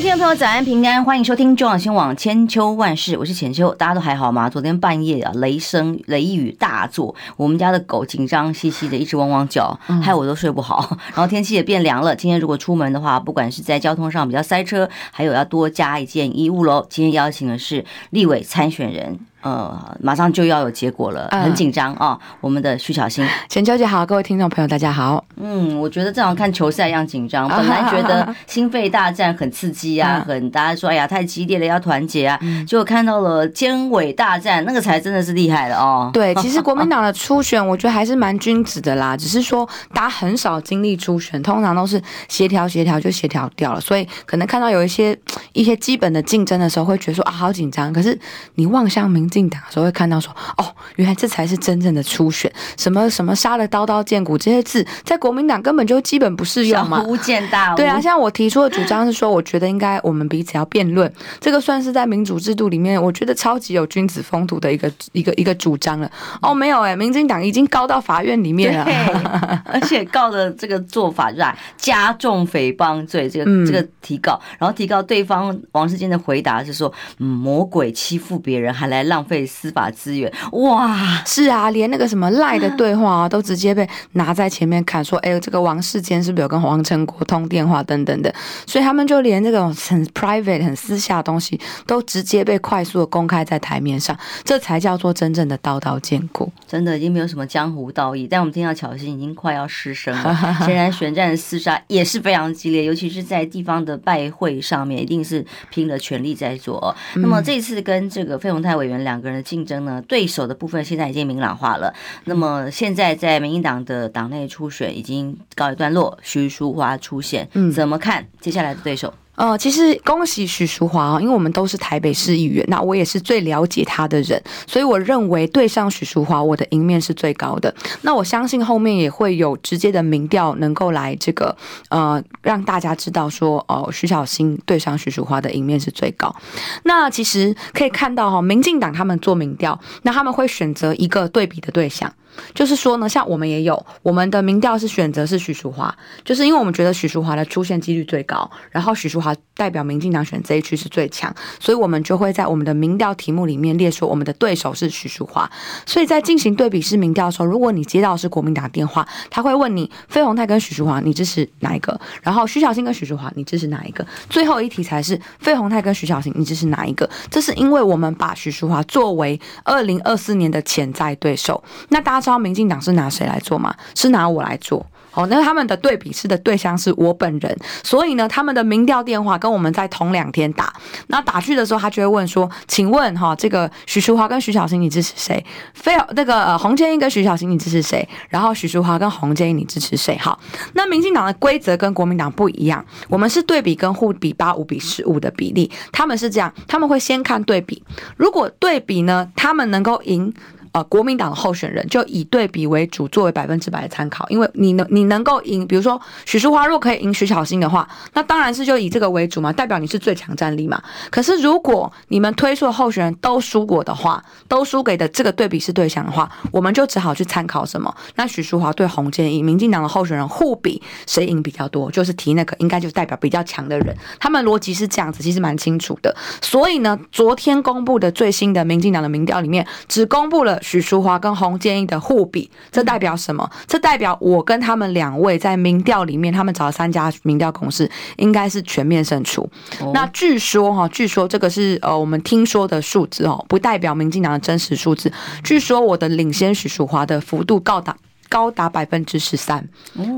位听众朋友，早安平安，欢迎收听中广新闻网千秋万世，我是浅秋，大家都还好吗？昨天半夜啊，雷声雷雨大作，我们家的狗紧张兮兮的，一直汪汪叫，害我都睡不好。然后天气也变凉了，今天如果出门的话，不管是在交通上比较塞车，还有要多加一件衣物喽。今天邀请的是立委参选人。呃，马上就要有结果了，很紧张啊！我们的徐小新，陈小姐好，各位听众朋友大家好。嗯，我觉得正好看球赛一样紧张。本来觉得心肺大战很刺激啊，很大家说哎呀太激烈了，要团结啊。结果看到了尖尾大战，那个才真的是厉害了哦。对，其实国民党的初选，我觉得还是蛮君子的啦。只是说大家很少经历初选，通常都是协调协调就协调掉了，所以可能看到有一些一些基本的竞争的时候，会觉得说啊好紧张。可是你望向民。进党的时候会看到说，哦，原来这才是真正的初选，什么什么杀了刀刀见骨这些字，在国民党根本就基本不适用嘛。小巫见大巫。对啊，像我提出的主张是说，我觉得应该我们彼此要辩论，这个算是在民主制度里面，我觉得超级有君子风度的一个 一个一个主张了。哦，没有哎、欸，民进党已经告到法院里面了，而且告的这个做法就是加重诽谤罪，这个、嗯、这个提告，然后提告对方王世坚的回答是说，嗯，魔鬼欺负别人还来浪。浪费司法资源，哇，是啊，连那个什么赖的对话啊，都直接被拿在前面看，说，哎、欸，这个王世坚是不是有跟黄成国通电话等等的，所以他们就连这种很 private、很私下的东西，都直接被快速的公开在台面上，这才叫做真正的刀刀见骨，真的已经没有什么江湖道义。但我们听到巧芯已经快要失声了，显然选战的厮杀也是非常激烈，尤其是在地方的拜会上面，一定是拼了全力在做。那么这次跟这个费鸿泰委员两个人的竞争呢，对手的部分现在已经明朗化了。那么现在在民进党的党内初选已经告一段落，徐淑华出现，怎么看接下来的对手？呃，其实恭喜许淑华啊，因为我们都是台北市议员，那我也是最了解他的人，所以我认为对上许淑华，我的赢面是最高的。那我相信后面也会有直接的民调能够来这个呃让大家知道说，哦、呃，徐小新对上许淑华的赢面是最高。那其实可以看到哈，民进党他们做民调，那他们会选择一个对比的对象。就是说呢，像我们也有我们的民调是选择是徐淑华，就是因为我们觉得徐淑华的出现几率最高，然后徐淑华代表民进党选这一区是最强，所以我们就会在我们的民调题目里面列出我们的对手是徐淑华。所以在进行对比式民调的时候，如果你接到是国民党电话，他会问你费鸿泰跟徐淑华你支持哪一个？然后徐小新跟徐淑华你支持哪一个？最后一题才是费鸿泰跟徐小新你支持哪一个？这是因为我们把徐淑华作为二零二四年的潜在对手，那大家。知道民进党是拿谁来做吗？是拿我来做。好，那他们的对比式的对象是我本人，所以呢，他们的民调电话跟我们在同两天打。那打去的时候，他就会问说：“请问哈，这个徐淑华跟徐小新你支持谁？非那个呃洪建英跟徐小新你支持谁？然后徐淑华跟洪建英你支持谁？好，那民进党的规则跟国民党不一样，我们是对比跟互比八五比十五的比例，他们是这样，他们会先看对比，如果对比呢，他们能够赢。呃，国民党的候选人就以对比为主，作为百分之百的参考。因为你能你能够赢，比如说许淑华若可以赢徐巧芯的话，那当然是就以这个为主嘛，代表你是最强战力嘛。可是如果你们推出的候选人都输过的话，都输给的这个对比是对象的话，我们就只好去参考什么？那许淑华对洪建英，民进党的候选人互比谁赢比较多，就是提那个应该就代表比较强的人。他们逻辑是这样子，其实蛮清楚的。所以呢，昨天公布的最新的民进党的民调里面，只公布了。许淑华跟洪建英的互比，这代表什么？这代表我跟他们两位在民调里面，他们找了三家民调公司，应该是全面胜出。那据说哈，据说这个是呃我们听说的数字哦，不代表民进党的真实数字。据说我的领先许淑华的幅度高达。高达百分之十三，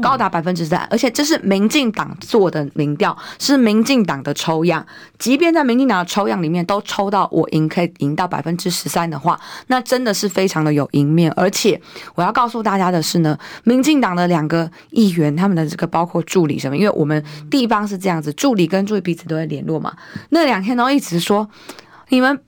高达百分之十三，而且这是民进党做的民调，是民进党的抽样。即便在民进党的抽样里面都抽到我赢，可以赢到百分之十三的话，那真的是非常的有赢面。而且我要告诉大家的是呢，民进党的两个议员，他们的这个包括助理什么，因为我们地方是这样子，助理跟助理彼此都会联络嘛。那两天都一直说，你们。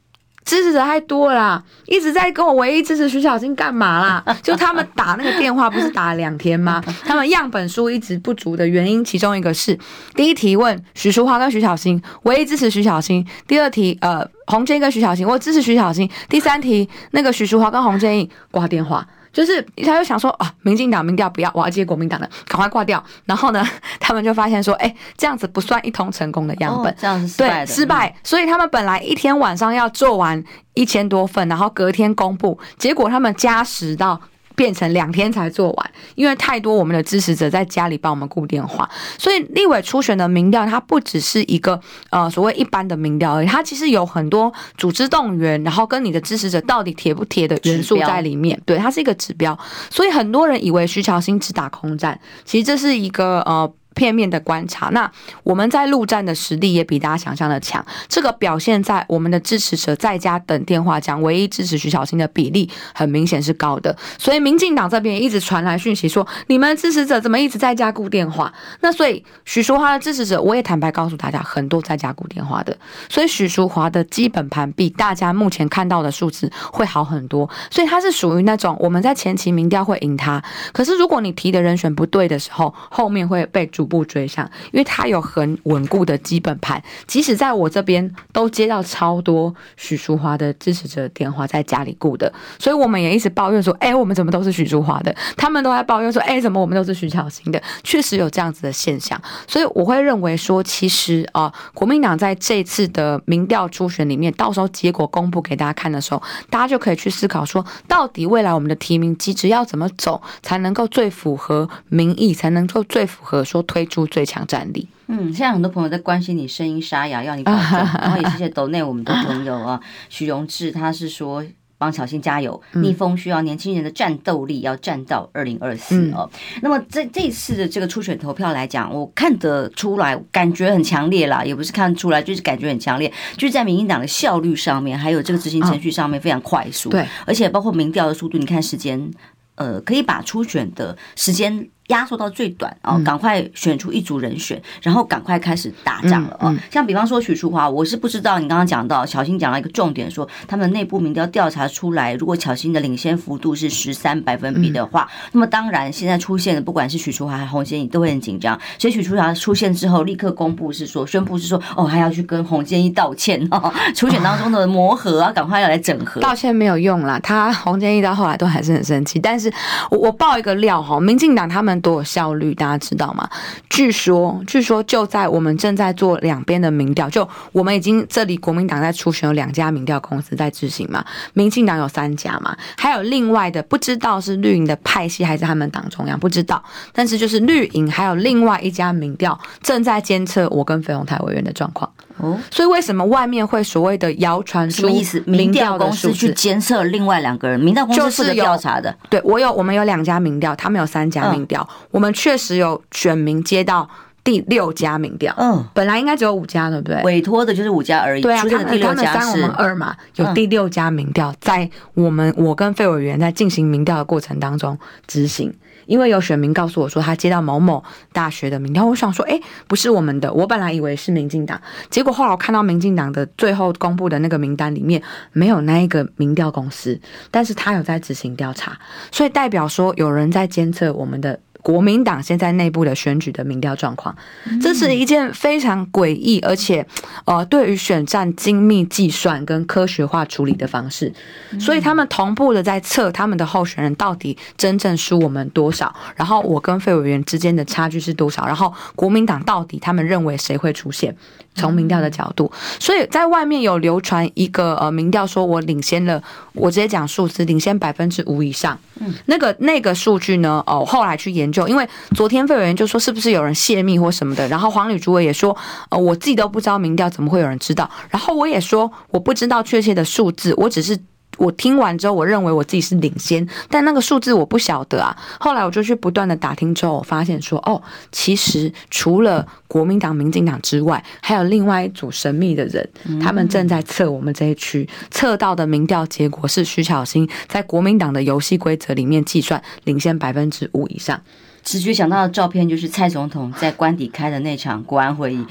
支持者太多了啦，一直在跟我唯一支持徐小新干嘛啦？就他们打那个电话不是打了两天吗？他们样本数一直不足的原因，其中一个是第一题问许淑华跟徐小新，唯一支持徐小新；第二题呃洪建跟徐小新，我支持徐小新；第三题那个许淑华跟洪建义挂电话。就是他就想说啊，民进党民调不要，我要接国民党的，赶快挂掉。然后呢，他们就发现说，哎，这样子不算一通成功的样本，哦、这样是失败的，对，失败。所以他们本来一天晚上要做完一千多份，然后隔天公布，结果他们加时到。变成两天才做完，因为太多我们的支持者在家里帮我们顾电话，所以立委初选的民调，它不只是一个呃所谓一般的民调而已，它其实有很多组织动员，然后跟你的支持者到底贴不贴的元素在里面。对，它是一个指标，所以很多人以为徐巧芯只打空战，其实这是一个呃。片面的观察，那我们在陆战的实力也比大家想象的强。这个表现在我们的支持者在家等电话讲，唯一支持徐小新的比例很明显是高的。所以民进党这边一直传来讯息说，你们支持者怎么一直在家顾电话？那所以许淑华的支持者，我也坦白告诉大家，很多在家顾电话的。所以许淑华的基本盘比大家目前看到的数字会好很多。所以他是属于那种我们在前期民调会赢他，可是如果你提的人选不对的时候，后面会被主。逐步追上，因为他有很稳固的基本盘，即使在我这边都接到超多许淑华的支持者电话，在家里顾的，所以我们也一直抱怨说，哎、我们怎么都是许淑华的？他们都在抱怨说，哎、怎么我们都是徐巧芯的？确实有这样子的现象，所以我会认为说，其实啊、国民党在这次的民调初选里面，到时候结果公布给大家看的时候，大家就可以去思考说，到底未来我们的提名机制要怎么走，才能够最符合民意，才能够最符合说。推出最强战力。嗯，现在很多朋友在关心你声音沙哑，要你保重。然后也谢谢斗内我们的朋友啊，许荣志他是说帮小新加油，逆风需要年轻人的战斗力，要战到二零二四哦。那么这这次的这个初选投票来讲，我看得出来，感觉很强烈啦，也不是看出来，就是感觉很强烈，就是在民进党的效率上面，还有这个执行程序上面非常快速。对，而且包括民调的速度，你看时间，呃，可以把初选的时间。压缩到最短哦，赶快选出一组人选，然后赶快开始打仗了哦。像比方说许淑华，我是不知道你刚刚讲到小新讲了一个重点，说他们内部民调调查出来，如果小新的领先幅度是十三百分比的话，那么当然现在出现的不管是许淑华还是洪建义都会很紧张。所以许淑华出现之后，立刻公布是说宣布是说哦，还要去跟洪建义道歉哦，初选当中的磨合啊，赶快要来整合。道歉没有用啦，他洪建义到后来都还是很生气。但是我我爆一个料哈，民进党他们。多有效率，大家知道吗？据说，据说就在我们正在做两边的民调，就我们已经这里国民党在初选有两家民调公司在执行嘛，民进党有三家嘛，还有另外的不知道是绿营的派系还是他们党中央不知道，但是就是绿营还有另外一家民调正在监测我跟费鸿泰委员的状况。哦，所以为什么外面会所谓的谣传？什么意思？民调公司去监测另外两个人，民调公司负责调查的。对，我有，我们有两家民调，他们有三家民调。我们确实有选民接到第六家民调。嗯，本来应该只有五家，对不对？委托的就是五家而已。对啊，他们他们三我们二嘛，有第六家民调，在我们我跟费委员在进行民调的过程当中执行。因为有选民告诉我说，他接到某某大学的民调，我想说，哎，不是我们的，我本来以为是民进党，结果后来我看到民进党的最后公布的那个名单里面没有那一个民调公司，但是他有在执行调查，所以代表说有人在监测我们的。国民党现在内部的选举的民调状况，这是一件非常诡异，而且呃，对于选战精密计算跟科学化处理的方式，所以他们同步的在测他们的候选人到底真正输我们多少，然后我跟费委员之间的差距是多少，然后国民党到底他们认为谁会出现？从民调的角度，所以在外面有流传一个呃民调，说我领先了，我直接讲数字，领先百分之五以上。嗯，那个那个数据呢？哦，后来去研究，因为昨天费委员就说是不是有人泄密或什么的，然后黄旅主委也说，呃，我自己都不知道民调怎么会有人知道，然后我也说我不知道确切的数字，我只是。我听完之后，我认为我自己是领先，但那个数字我不晓得啊。后来我就去不断的打听之后，我发现说，哦，其实除了国民党、民进党之外，还有另外一组神秘的人，他们正在测我们这一区，测到的民调结果是徐巧芯在国民党的游戏规则里面计算领先百分之五以上。直觉想到的照片就是蔡总统在官邸开的那场国安会议，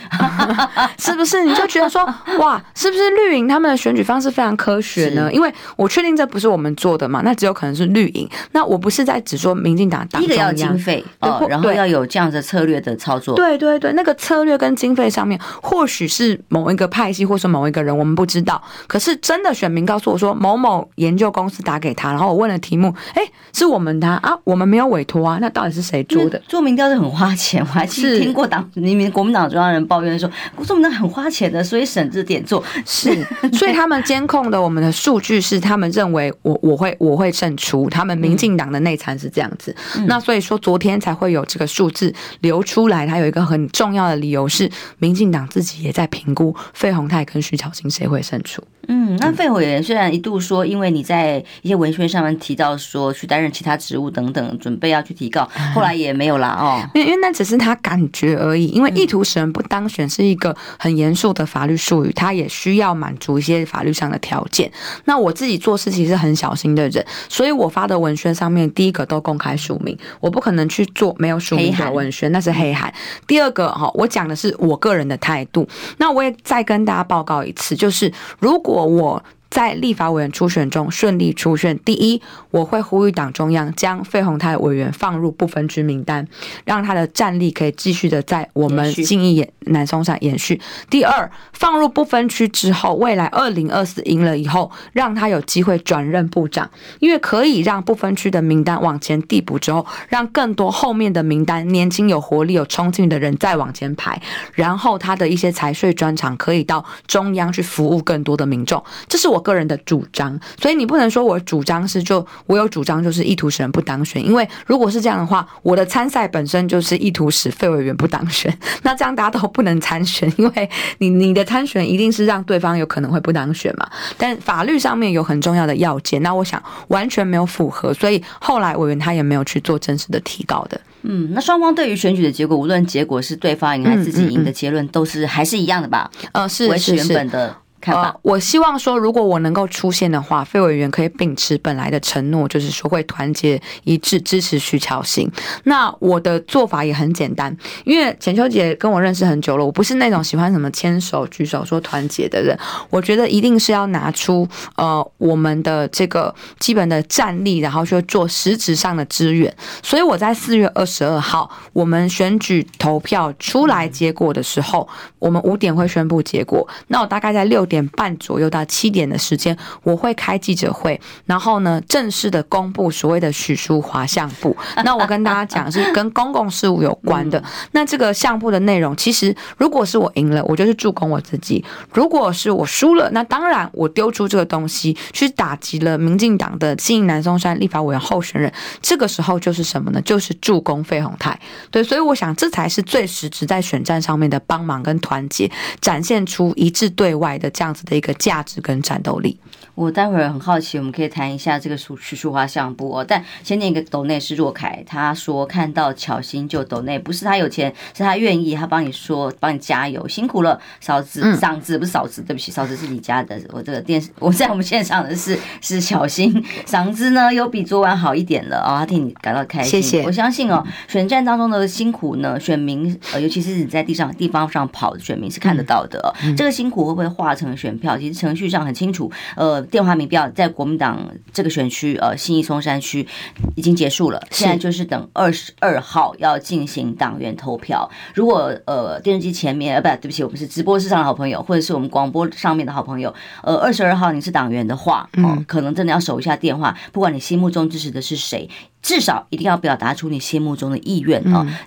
是不是？你就觉得说，哇，是不是绿营他们的选举方式非常科学呢？因为我确定这不是我们做的嘛，那只有可能是绿营。那我不是在只说民进党第一个要经费哦，然后要有这样的策略的操作。对对对，那个策略跟经费上面，或许是某一个派系，或是某一个人，我们不知道。可是真的选民告诉我说，某某研究公司打给他，然后我问了题目，哎，是我们的啊，我们没有委托啊，那到底是谁做的？做民调是很花钱，我还 是听过党里面国民党中央人抱怨说，做民调很花钱的，所以省着点做。是，所以他们监控的我们的数据是，他们认为我我会我会胜出，他们民进党的内参是这样子。嗯、那所以说昨天才会有这个数字流出来，它有一个很重要的理由是，民进党自己也在评估费鸿泰跟徐巧芯谁会胜出。嗯，那费委员虽然一度说，因为你在一些文宣上面提到说去担任其他职务等等，准备要去提告，后来也没有啦哦，因为因为那只是他感觉而已，因为意图使人不当选是一个很严肃的法律术语，他也需要满足一些法律上的条件。那我自己做事情是很小心的人，所以我发的文宣上面第一个都公开署名，我不可能去做没有署名的文宣，那是黑函。第二个哈，我讲的是我个人的态度，那我也再跟大家报告一次，就是如果。我在立法委员初选中顺利出选，第一，我会呼吁党中央将费鸿泰委员放入不分区名单，让他的战力可以继续的在我们信义延南松山延续。第二，放入不分区之后，未来二零二四赢了以后，让他有机会转任部长，因为可以让不分区的名单往前递补之后，让更多后面的名单年轻有活力、有冲劲的人再往前排，然后他的一些财税专长可以到中央去服务更多的民众，这是我个人的主张，所以你不能说我主张是就我有主张就是意图使人不当选，因为如果是这样的话，我的参赛本身就是意图使费委员不当选，那这样大家都不能参选，因为你你的参选一定是让对方有可能会不当选嘛。但法律上面有很重要的要件，那我想完全没有符合，所以后来委员他也没有去做正式的提告的。嗯，那双方对于选举的结果，无论结果是对方赢还是自己赢的结论，都是还是一样的吧？呃，是维持原本的。呃，我希望说，如果我能够出现的话，费委员可以秉持本来的承诺，就是说会团结一致支持徐巧芯。那我的做法也很简单，因为浅秋姐跟我认识很久了，我不是那种喜欢什么牵手举手说团结的人。我觉得一定是要拿出呃我们的这个基本的战力，然后去做实质上的支援。所以我在四月二十二号我们选举投票出来结果的时候，我们五点会宣布结果。那我大概在六点。点半左右到七点的时间，我会开记者会，然后呢，正式的公布所谓的许淑华相簿。那我跟大家讲是跟公共事务有关的。那这个相簿的内容，其实如果是我赢了，我就是助攻我自己；如果是我输了，那当然我丢出这个东西去打击了民进党的信义南松山立法委员候选人。这个时候就是什么呢？就是助攻费鸿泰。对，所以我想这才是最实质在选战上面的帮忙跟团结，展现出一致对外的。这样子的一个价值跟战斗力，我待会儿很好奇，我们可以谈一下这个徐徐淑华相簿哦。但先念一个抖内是若凯，他说看到巧心就抖内，不是他有钱，是他愿意，他帮你说，帮你加油，辛苦了，嫂子，嗓子不是嫂子，对不起，嫂子是你家的。我这个电视，我在我们线上的是是巧心，嗓子呢有比昨晚好一点了啊、哦，他替你感到开心。谢谢，我相信哦，选战当中的辛苦呢，选民呃，尤其是你在地上地方上跑的选民是看得到的、这个辛苦会不会化成？选票其实程序上很清楚，呃，电话民调在国民党这个选区，呃，信义松山区已经结束了，现在就是等二十二号要进行党员投票。如果呃电视机前面，呃，不，对不起，我们是直播室上的好朋友，或者是我们广播上面的好朋友，呃，二十二号你是党员的话，哦、呃，可能真的要守一下电话，不管你心目中支持的是谁，至少一定要表达出你心目中的意愿啊、呃，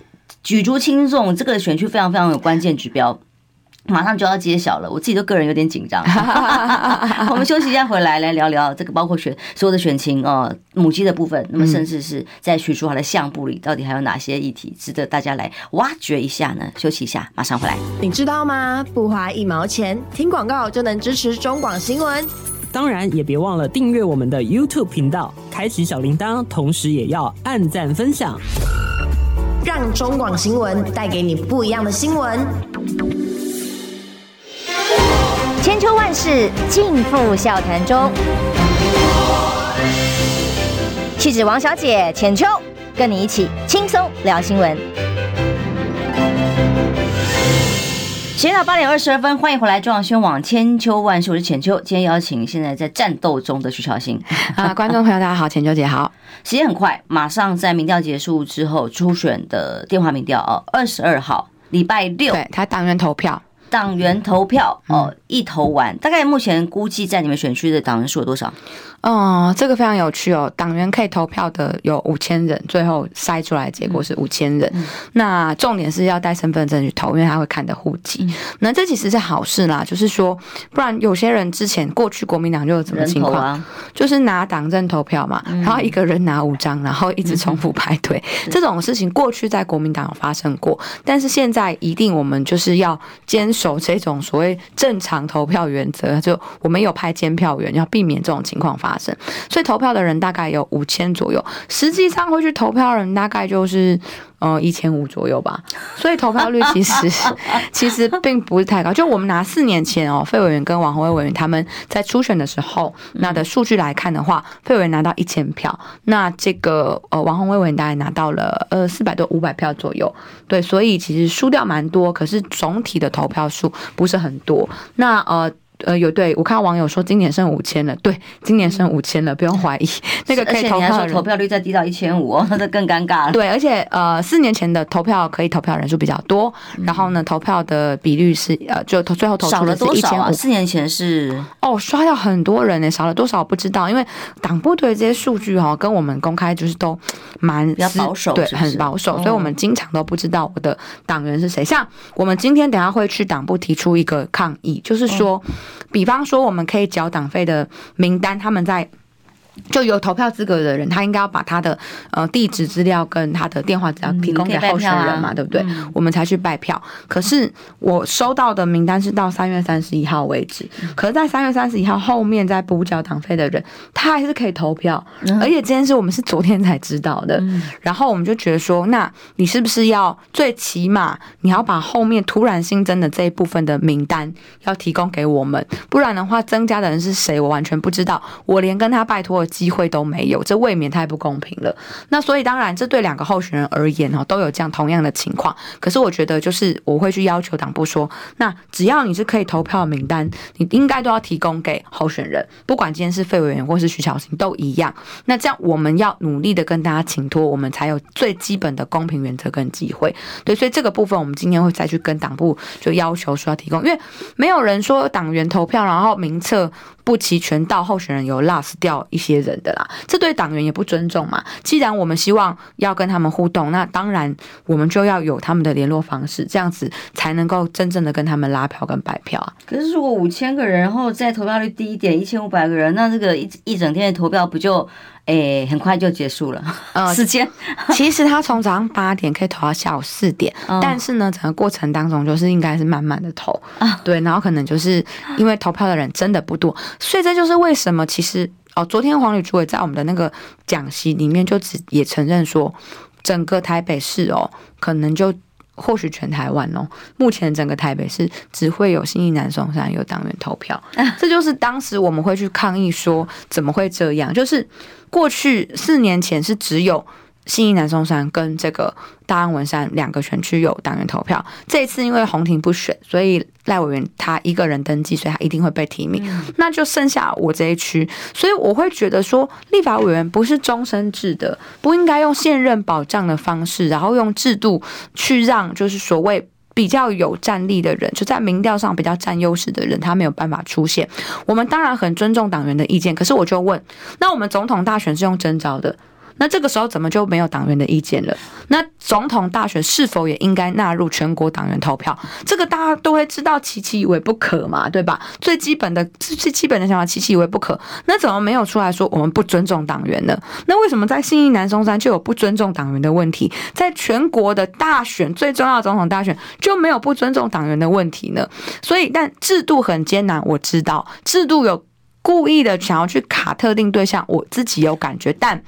举足轻重，这个选区非常非常有关键指标。马上就要揭晓了，我自己都个人有点紧张。我们休息一下，回来来聊聊这个，包括选所有的选情哦，母鸡的部分，那么甚至是在徐淑华的相簿里，到底还有哪些议题值得大家来挖掘一下呢？休息一下，马上回来。你知道吗？不花一毛钱，听广告就能支持中广新闻。当然，也别忘了订阅我们的 YouTube 频道，开启小铃铛，同时也要按赞分享，让中广新闻带给你不一样的新闻。千秋万世尽付笑谈中。气质王小姐浅秋，跟你一起轻松聊新闻。时间到八点二十二分，欢迎回来中央新闻网千秋万世，我是浅秋。今天邀请现在在战斗中的徐小新啊，观众朋友大家好，浅秋姐好。时间很快，马上在民调结束之后，初选的电话民调哦，二十二号礼拜六，对他党员投票，党员投票哦，一投完，大概目前估计在你们选区的党员数有多少？哦，这个非常有趣哦。党员可以投票的有五千人，最后筛出来的结果是五千人。嗯、那重点是要带身份证去投，因为他会看的户籍。嗯、那这其实是好事啦，就是说，不然有些人之前过去国民党就有什么情况，啊、就是拿党证投票嘛，嗯、然后一个人拿五张，然后一直重复排队，嗯、这种事情过去在国民党有发生过。但是现在一定我们就是要坚守这种所谓正常投票原则，就我们有派监票员，要避免这种情况发生。所以投票的人大概有五千左右，实际上会去投票的人大概就是呃一千五左右吧。所以投票率其实 其实并不是太高。就我们拿四年前哦，费委员跟王宏威委员他们在初选的时候那的数据来看的话，费委员拿到一千票，那这个呃王宏威委员大概拿到了呃四百多五百票左右。对，所以其实输掉蛮多，可是总体的投票数不是很多。那呃。呃，有对我看到网友说今年剩五千了，对，今年剩五千了，不用怀疑。那个可以投票，投票率再低到一千五，那更尴尬了。对，而且呃，四年前的投票可以投票人数比较多，然后呢，投票的比率是呃，就投最后投出的是一千五。四年前是哦，刷掉很多人呢，少了多少不知道，因为党部对这些数据哈，跟我们公开就是都蛮比较保守，对，很保守，所以我们经常都不知道我的党员是谁。像我们今天等下会去党部提出一个抗议，就是说。比方说，我们可以缴党费的名单，他们在。就有投票资格的人，他应该要把他的呃地址资料跟他的电话资料提供给候选人嘛，对不对？我们才去拜票。可是我收到的名单是到三月三十一号为止，可是在三月三十一号后面再补缴党费的人，他还是可以投票。而且这件事我们是昨天才知道的，然后我们就觉得说，那你是不是要最起码你要把后面突然新增的这一部分的名单要提供给我们，不然的话增加的人是谁，我完全不知道。我连跟他拜托。机会都没有，这未免太不公平了。那所以当然，这对两个候选人而言哦，都有这样同样的情况。可是我觉得，就是我会去要求党部说，那只要你是可以投票的名单，你应该都要提供给候选人，不管今天是费委员或是徐巧芯都一样。那这样我们要努力的跟大家请托，我们才有最基本的公平原则跟机会。对，所以这个部分我们今天会再去跟党部就要求说要提供，因为没有人说党员投票然后名册不齐全到候选人有 lost 掉一些。人的啦，这对党员也不尊重嘛。既然我们希望要跟他们互动，那当然我们就要有他们的联络方式，这样子才能够真正的跟他们拉票跟白票啊。可是如果五千个人，然后再投票率低一点，一千五百个人，那这个一一整天的投票不就诶很快就结束了？呃，时间其实他从早上八点可以投到下午四点，嗯、但是呢，整个过程当中就是应该是慢慢的投啊，对，然后可能就是因为投票的人真的不多，所以这就是为什么其实。哦，昨天黄旅主委在我们的那个讲席里面就只也承认说，整个台北市哦，可能就或许全台湾哦，目前整个台北市只会有新义南松山有党员投票，这就是当时我们会去抗议说怎么会这样，就是过去四年前是只有。信义南松山跟这个大安文山两个选区有党员投票，这一次因为洪庭不选，所以赖委员他一个人登记，所以他一定会被提名，嗯、那就剩下我这一区，所以我会觉得说，立法委员不是终身制的，不应该用现任保障的方式，然后用制度去让就是所谓比较有战力的人，就在民调上比较占优势的人，他没有办法出现。我们当然很尊重党员的意见，可是我就问，那我们总统大选是用征召的？那这个时候怎么就没有党员的意见了？那总统大选是否也应该纳入全国党员投票？这个大家都会知道，期期以为不可嘛，对吧？最基本的、最基本的想法，期期以为不可。那怎么没有出来说我们不尊重党员呢？那为什么在信义南松山就有不尊重党员的问题？在全国的大选最重要总统大选就没有不尊重党员的问题呢？所以，但制度很艰难，我知道制度有。故意的想要去卡特定对象，我自己有感觉，但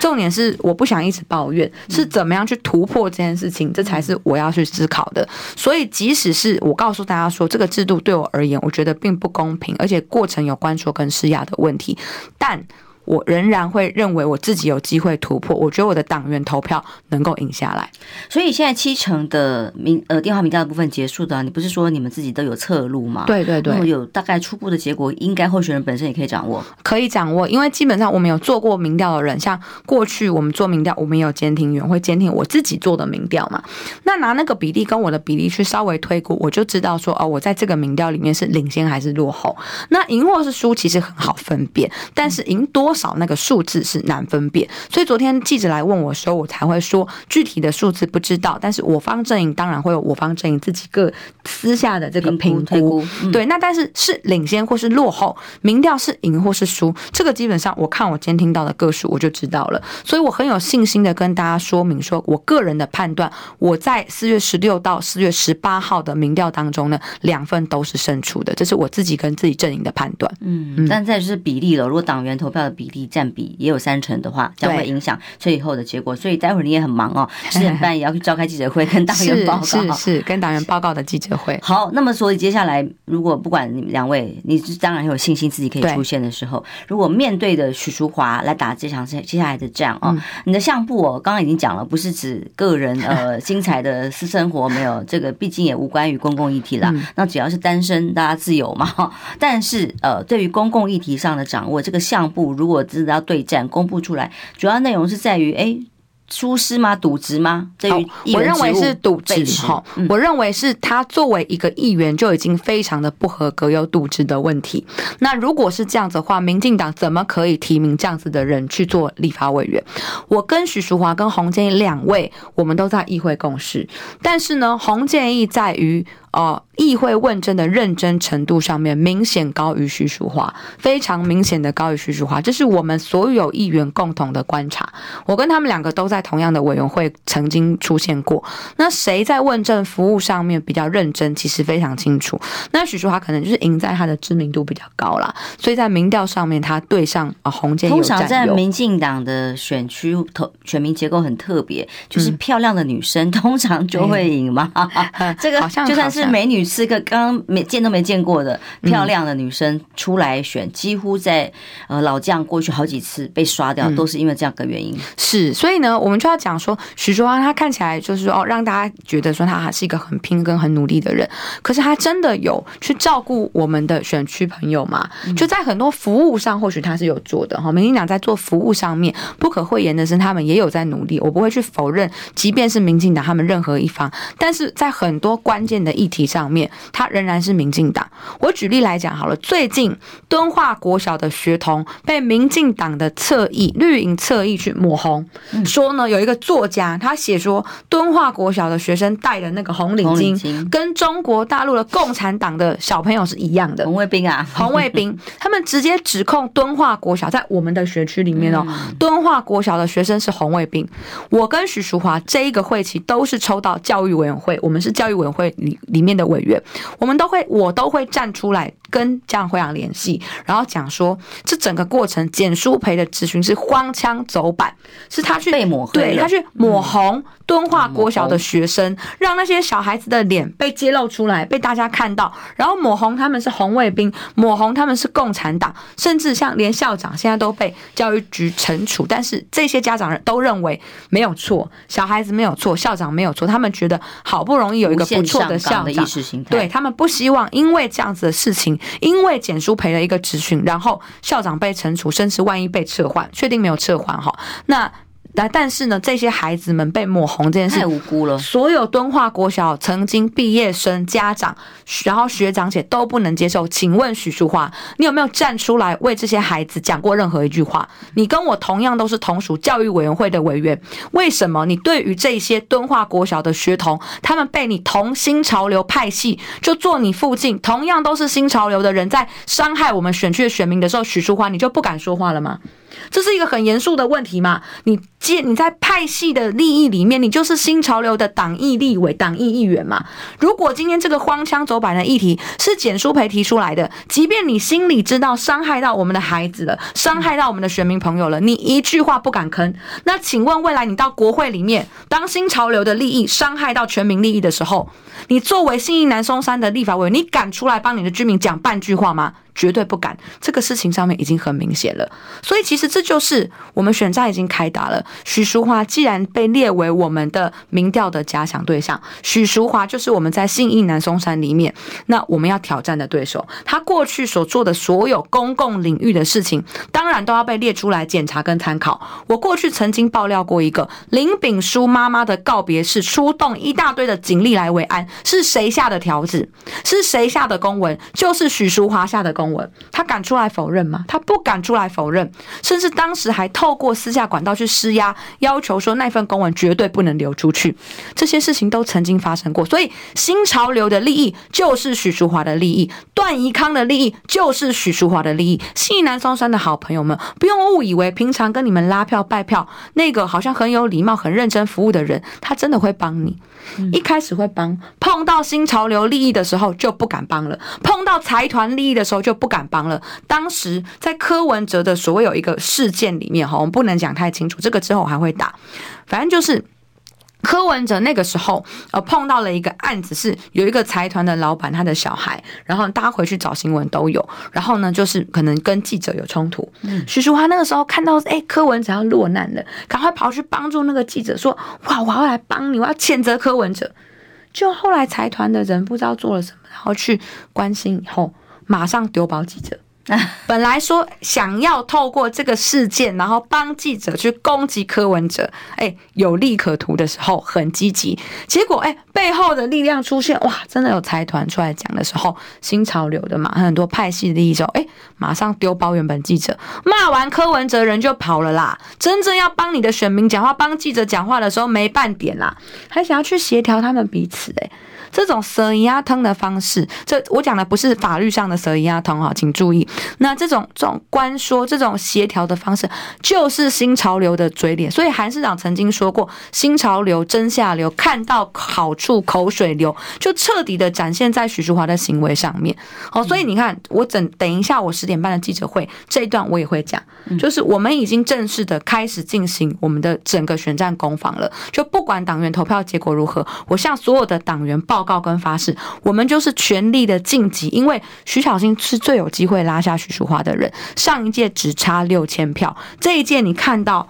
重点是我不想一直抱怨，是怎么样去突破这件事情，这才是我要去思考的。所以，即使是我告诉大家说这个制度对我而言，我觉得并不公平，而且过程有关说跟施压的问题，但。我仍然会认为我自己有机会突破。我觉得我的党员投票能够赢下来。所以现在七成的民呃电话民调的部分结束的，你不是说你们自己都有侧路吗？对对对，那么有大概初步的结果，应该候选人本身也可以掌握，可以掌握，因为基本上我们有做过民调的人，像过去我们做民调，我们也有监听员会监听我自己做的民调嘛。那拿那个比例跟我的比例去稍微推估，我就知道说哦，我在这个民调里面是领先还是落后。那赢或是输其实很好分辨，但是赢多少那个数字是难分辨。所以昨天记者来问我的时候，我才会说具体的数字不知道，但是我方阵营当然会有我方阵营自己各私下的这个评估。评估嗯、对，那但是是领先或是落后，民调是赢或是输，这个基本上我看我监听到的个数我就知道了。所以我很有信心的跟大家说明说，我个人的判断，我在四月十六到四月十八号的民调当中呢，两份都是胜出的，这是我自己跟自己阵营的判断。嗯，但再就是比例了，如果党员投票的比例占比也有三成的话，将会影响最后的结果。所以待会儿你也很忙哦，十点半也要去召开记者会，跟党员报告。是跟党员报告的记者会。好，那么所以接下来，如果不管你们两位，你当然很有信心自己可以出现的时候，如果面对的许淑华来打这场接接下来的仗哦，你的相簿哦，刚刚已经讲了，不是指个人 呃精彩的私生活，没有这个，毕竟也无关于公共议题啦。那只要是单身，大家自由嘛。但是呃，对于公共议题上的掌握，这个相簿如果真的要对战，公布出来，主要内容是在于哎。疏失吗？渎职吗？对于我认为是渎职。哈，我认为是他作为一个议员就已经非常的不合格，有渎职的问题。那如果是这样子的话，民进党怎么可以提名这样子的人去做立法委员？我跟许淑华跟洪建义两位，我们都在议会共事，但是呢，洪建义在于。哦，议会问政的认真程度上面明显高于徐淑华，非常明显的高于徐淑华，这是我们所有议员共同的观察。我跟他们两个都在同样的委员会曾经出现过。那谁在问政服务上面比较认真，其实非常清楚。那徐淑华可能就是赢在他的知名度比较高啦，所以在民调上面他对上啊洪建。通常在民进党的选区投选民结构很特别，就是漂亮的女生通常就会赢嘛。嗯、这个好像就算是。是美女是个刚刚没见都没见过的漂亮的女生出来选，嗯、几乎在呃老将过去好几次被刷掉，都是因为这样个原因。嗯、是，所以呢，我们就要讲说，许淑华她看起来就是说哦，让大家觉得说她还是一个很拼跟很努力的人。可是她真的有去照顾我们的选区朋友吗？就在很多服务上，或许她是有做的哈。民进党在做服务上面，不可讳言的是，他们也有在努力。我不会去否认，即便是民进党他们任何一方，但是在很多关键的议题上面，他仍然是民进党。我举例来讲好了，最近敦化国小的学童被民进党的侧翼绿营侧翼去抹红，说呢有一个作家他写说敦化国小的学生戴的那个红领巾，跟中国大陆的共产党的小朋友是一样的。红卫兵啊，红卫兵，他们直接指控敦化国小在我们的学区里面哦，敦化国小的学生是红卫兵。我跟许淑华这一个会期都是抽到教育委员会，我们是教育委员会里里面的委员，我们都会，我都会站出来跟家长会长联系，然后讲说，这整个过程简书培的咨询是荒腔走板，是他去被抹黑，对，他去抹红敦化国小的学生，让那些小孩子的脸被揭露出来，被大家看到，然后抹红他们是红卫兵，抹红他们是共产党，甚至像连校长现在都被教育局惩处，但是这些家长都认为没有错，小孩子没有错，校长没有错，他们觉得好不容易有一个不错的校长。对，他们不希望因为这样子的事情，因为简书培了一个质询，然后校长被惩处，甚至万一被撤换，确定没有撤换哈，那。但但是呢，这些孩子们被抹红这件事太无辜了。所有敦化国小曾经毕业生家长，然后学长姐都不能接受。请问许淑华，你有没有站出来为这些孩子讲过任何一句话？你跟我同样都是同属教育委员会的委员，为什么你对于这些敦化国小的学童，他们被你同新潮流派系就坐你附近，同样都是新潮流的人在伤害我们选区的选民的时候，许淑华你就不敢说话了吗？这是一个很严肃的问题嘛？你借你在派系的利益里面，你就是新潮流的党意立委、党意议员嘛？如果今天这个荒腔走板的议题是简舒培提出来的，即便你心里知道伤害到我们的孩子了，伤害到我们的选民朋友了，你一句话不敢吭，那请问未来你到国会里面，当新潮流的利益伤害到全民利益的时候，你作为新义南松山的立法委员，你敢出来帮你的居民讲半句话吗？绝对不敢。这个事情上面已经很明显了，所以其实这就是我们选战已经开打了。许淑华既然被列为我们的民调的假想对象，许淑华就是我们在信义南松山里面，那我们要挑战的对手。他过去所做的所有公共领域的事情，当然都要被列出来检查跟参考。我过去曾经爆料过一个林炳书妈妈的告别式，出动一大堆的警力来维安，是谁下的条子？是谁下的公文？就是许淑华下的公文。他敢出来否认吗？他不敢出来否认，甚至当时还透过私下管道去施压，要求说那份公文绝对不能流出去。这些事情都曾经发生过，所以新潮流的利益就是许淑华的利益，段宜康的利益就是许淑华的利益。信南松山的好朋友们，不用误以为平常跟你们拉票拜票那个好像很有礼貌、很认真服务的人，他真的会帮你。一开始会帮，碰到新潮流利益的时候就不敢帮了；碰到财团利益的时候就不敢帮了。当时在柯文哲的所谓有一个事件里面，哈，我们不能讲太清楚，这个之后我还会打，反正就是。柯文哲那个时候，呃，碰到了一个案子，是有一个财团的老板，他的小孩，然后大家回去找新闻都有，然后呢，就是可能跟记者有冲突。嗯，徐淑华那个时候看到，哎，柯文哲要落难了，赶快跑去帮助那个记者，说：“哇，我要来帮你，我要谴责柯文哲。”就后来财团的人不知道做了什么，然后去关心以后，马上丢包记者。本来说想要透过这个事件，然后帮记者去攻击柯文哲，哎，有利可图的时候很积极，结果哎，背后的力量出现，哇，真的有财团出来讲的时候，新潮流的嘛，很多派系的利益之后，哎，马上丢包原本记者，骂完柯文哲人就跑了啦。真正要帮你的选民讲话，帮记者讲话的时候没半点啦，还想要去协调他们彼此，哎。这种蛇一样通的方式，这我讲的不是法律上的蛇一样通哈，请注意。那这种这种官说这种协调的方式，就是新潮流的嘴脸。所以韩市长曾经说过，新潮流真下流，看到好处口水流，就彻底的展现在许淑华的行为上面。好，所以你看，我等等一下，我十点半的记者会这一段我也会讲，就是我们已经正式的开始进行我们的整个选战攻防了。就不管党员投票结果如何，我向所有的党员报。报告跟发誓，我们就是全力的晋级，因为徐巧芯是最有机会拉下徐淑华的人。上一届只差六千票，这一届你看到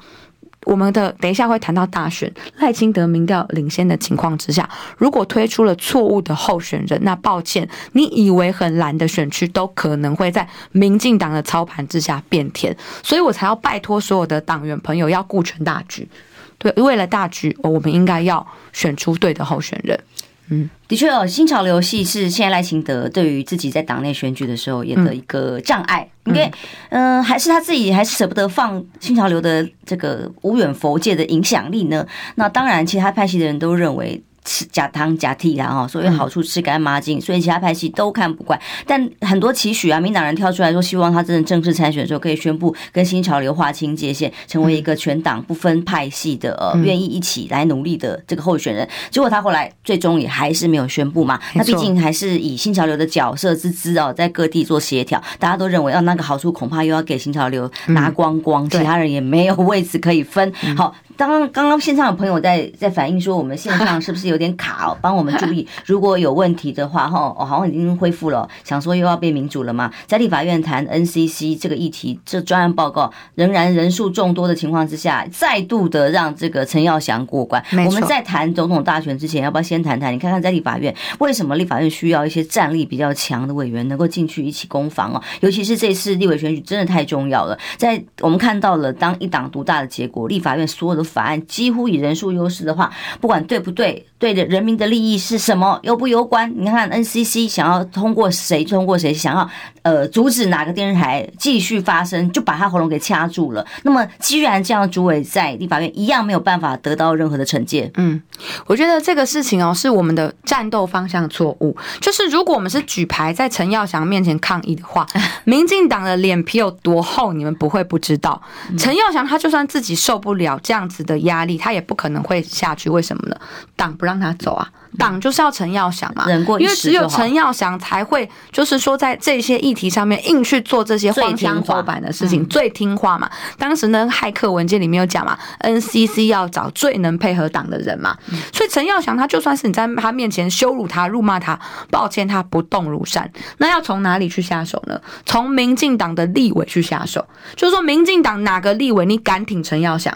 我们的，等一下会谈到大选，赖清德民调领先的情况之下，如果推出了错误的候选人，那抱歉，你以为很蓝的选区都可能会在民进党的操盘之下变天，所以我才要拜托所有的党员朋友要顾全大局。对，为了大局，我们应该要选出对的候选人。嗯，的确哦，新潮流系是现在赖清德对于自己在党内选举的时候也的一个障碍，因为嗯，还是他自己还是舍不得放新潮流的这个无远佛界的影响力呢。那当然，其他派系的人都认为。吃假汤假替啦哈，所以好处吃干抹净，所以其他派系都看不惯。但很多期许啊，民党人跳出来说，希望他真的正式参选的时候，可以宣布跟新潮流划清界限，成为一个全党不分派系的呃，愿意一起来努力的这个候选人。结果他后来最终也还是没有宣布嘛。那毕竟还是以新潮流的角色之姿哦，在各地做协调，大家都认为哦，那个好处恐怕又要给新潮流拿光光，其他人也没有位置可以分。好。刚刚刚刚线上有朋友在在反映说，我们线上是不是有点卡哦？帮我们注意，如果有问题的话，哈，哦，好像已经恢复了。想说又要变民主了吗？在立法院谈 NCC 这个议题，这专案报告仍然人数众多的情况之下，再度的让这个陈耀祥过关。我们在谈总统大选之前，要不要先谈谈？你看看在立法院，为什么立法院需要一些战力比较强的委员能够进去一起攻防哦？尤其是这次立委选举真的太重要了。在我们看到了当一党独大的结果，立法院所有的。法案几乎以人数优势的话，不管对不对，对的人民的利益是什么，攸不攸关？你看 NCC 想要通过谁通过谁，想要呃阻止哪个电视台继续发声，就把他喉咙给掐住了。那么既然这样，主委在立法院一样没有办法得到任何的惩戒。嗯，我觉得这个事情哦，是我们的战斗方向错误。就是如果我们是举牌在陈耀祥面前抗议的话，民进党的脸皮有多厚，你们不会不知道。陈耀祥他就算自己受不了这样子。子的压力，他也不可能会下去。为什么呢？党不让他走啊，党就是要陈耀祥嘛，因为只有陈耀祥才会，就是说在这些议题上面硬去做这些荒腔走板的事情，最听话嘛。当时呢，骇客文件里面有讲嘛，NCC 要找最能配合党的人嘛，所以陈耀祥他就算是你在他面前羞辱他、辱骂他，抱歉，他不动如山。那要从哪里去下手呢？从民进党的立委去下手，就是说民进党哪个立委你敢挺陈耀祥？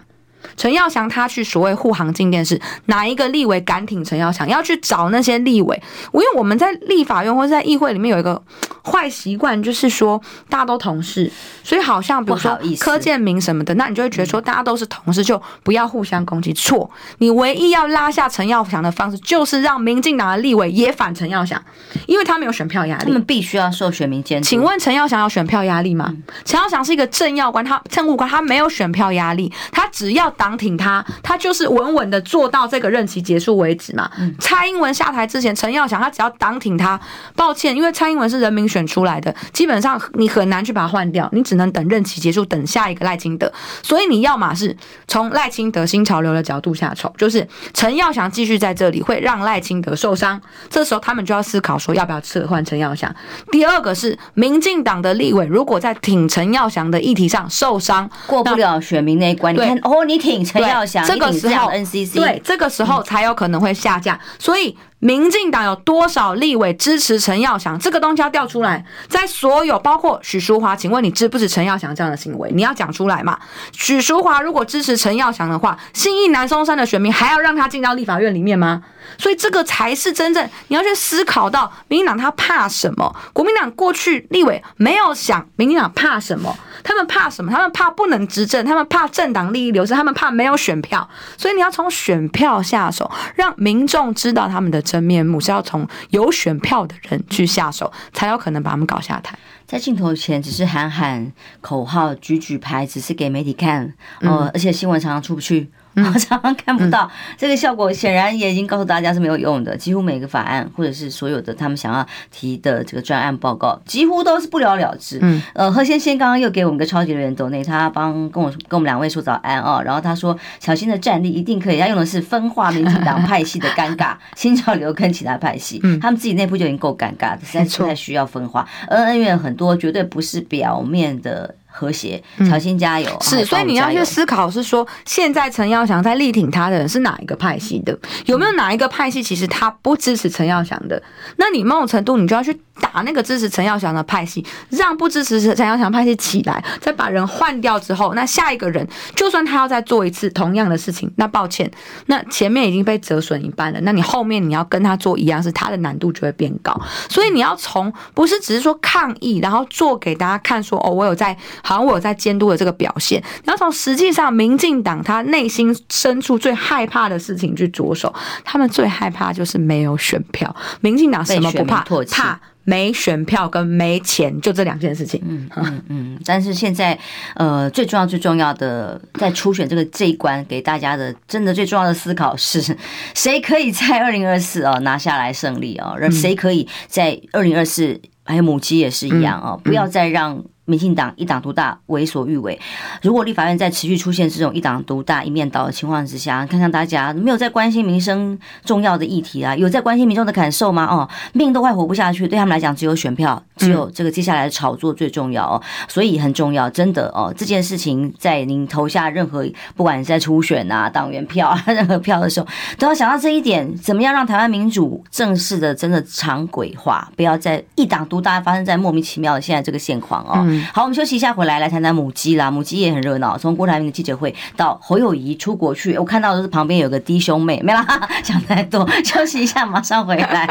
陈耀祥他去所谓护航进电视，哪一个立委敢挺陈耀祥？要去找那些立委，因为我们在立法院或者在议会里面有一个坏习惯，就是说大家都同事，所以好像比如说柯建明什么的，那你就会觉得说大家都是同事，就不要互相攻击。错，你唯一要拉下陈耀祥的方式，就是让民进党的立委也反陈耀祥，因为他没有选票压力，他们必须要受选民监督。请问陈耀祥有选票压力吗？陈耀祥是一个政要官，他政务官，他没有选票压力，他只要。党挺他，他就是稳稳的做到这个任期结束为止嘛。蔡英文下台之前，陈耀祥他只要党挺他，抱歉，因为蔡英文是人民选出来的，基本上你很难去把他换掉，你只能等任期结束，等下一个赖清德。所以你要嘛是从赖清德新潮流的角度下手，就是陈耀祥继续在这里会让赖清德受伤，这时候他们就要思考说要不要撤换陈耀祥。第二个是民进党的立委如果在挺陈耀祥的议题上受伤，过不了选民那一关，你看哦，你挺。陈耀祥，这个时候，NCC 对，这个时候才有可能会下架，所以。民进党有多少立委支持陈耀祥？这个东西要调出来，在所有包括许淑华，请问你支不支持陈耀祥这样的行为？你要讲出来嘛？许淑华如果支持陈耀祥的话，新义南松山的选民还要让他进到立法院里面吗？所以这个才是真正你要去思考到民进党他怕什么？国民党过去立委没有想民进党怕什么？他们怕什么？他们怕不能执政，他们怕政党利益流失，他们怕没有选票。所以你要从选票下手，让民众知道他们的。真面目是要从有选票的人去下手，才有可能把他们搞下台。在镜头前只是喊喊口号、举举牌，只是给媒体看，呃，而且新闻常常出不去。我常常看不到这个效果，显然也已经告诉大家是没有用的。几乎每个法案，或者是所有的他们想要提的这个专案报告，几乎都是不了了之。嗯，呃，何先先刚刚又给我们个超级留言，抖内他帮跟我跟我们两位说早安哦，然后他说小新的战力一定可以，他用的是分化民进党派系的尴尬，新潮流跟其他派系，他们自己内部就已经够尴尬，实在不太需要分化，恩恩怨很多，绝对不是表面的。和谐，乔心加油！嗯、是，所以你要去思考，是说现在陈耀祥在力挺他的人是哪一个派系的？有没有哪一个派系其实他不支持陈耀祥的？那你某种程度，你就要去。打那个支持陈耀祥的派系，让不支持陈耀祥派系起来，再把人换掉之后，那下一个人就算他要再做一次同样的事情，那抱歉，那前面已经被折损一半了，那你后面你要跟他做一样，是他的难度就会变高。所以你要从不是只是说抗议，然后做给大家看说，说哦，我有在，好像我有在监督的这个表现。你要从实际上民进党他内心深处最害怕的事情去着手，他们最害怕就是没有选票。民进党什么不怕？怕。没选票跟没钱，就这两件事情。嗯嗯嗯。但是现在，呃，最重要最重要的，在初选这个这一关，给大家的真的最重要的思考是，谁可以在二零二四啊拿下来胜利啊？而谁可以在二零二四，还有母鸡也是一样啊，不要再让。民进党一党独大，为所欲为。如果立法院在持续出现这种一党独大、一面倒的情况之下，看看大家没有在关心民生重要的议题啊，有在关心民众的感受吗？哦，命都快活不下去，对他们来讲，只有选票，只有这个接下来的炒作最重要哦。所以很重要，真的哦，这件事情在您投下任何，不管是在初选啊、党员票啊、任何票的时候，都要想到这一点：怎么样让台湾民主正式的真的常轨化，不要再一党独大，发生在莫名其妙的现在这个现况哦。好，我们休息一下，回来来谈谈母鸡啦。母鸡也很热闹，从郭台铭的记者会到侯友宜出国去，我看到的是旁边有个弟兄妹，没啦，想太多。休息一下，马上回来。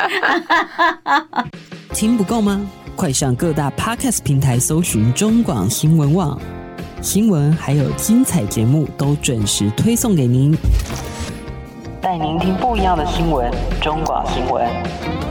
听不够吗？快上各大 Podcast 平台搜寻中广新闻网新闻，还有精彩节目都准时推送给您，带您听不一样的新闻。中广新闻。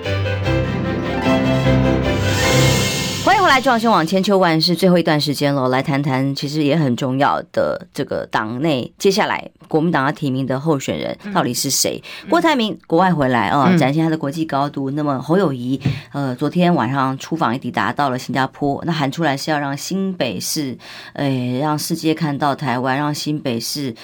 欢迎回来，中广新千秋万世最后一段时间了，来谈谈其实也很重要的这个党内接下来国民党要提名的候选人到底是谁？嗯、郭台铭国外回来啊、哦，展现他的国际高度。嗯、那么侯友谊呃，昨天晚上出访一抵达到了新加坡，那喊出来是要让新北市，哎，让世界看到台湾，让新北市。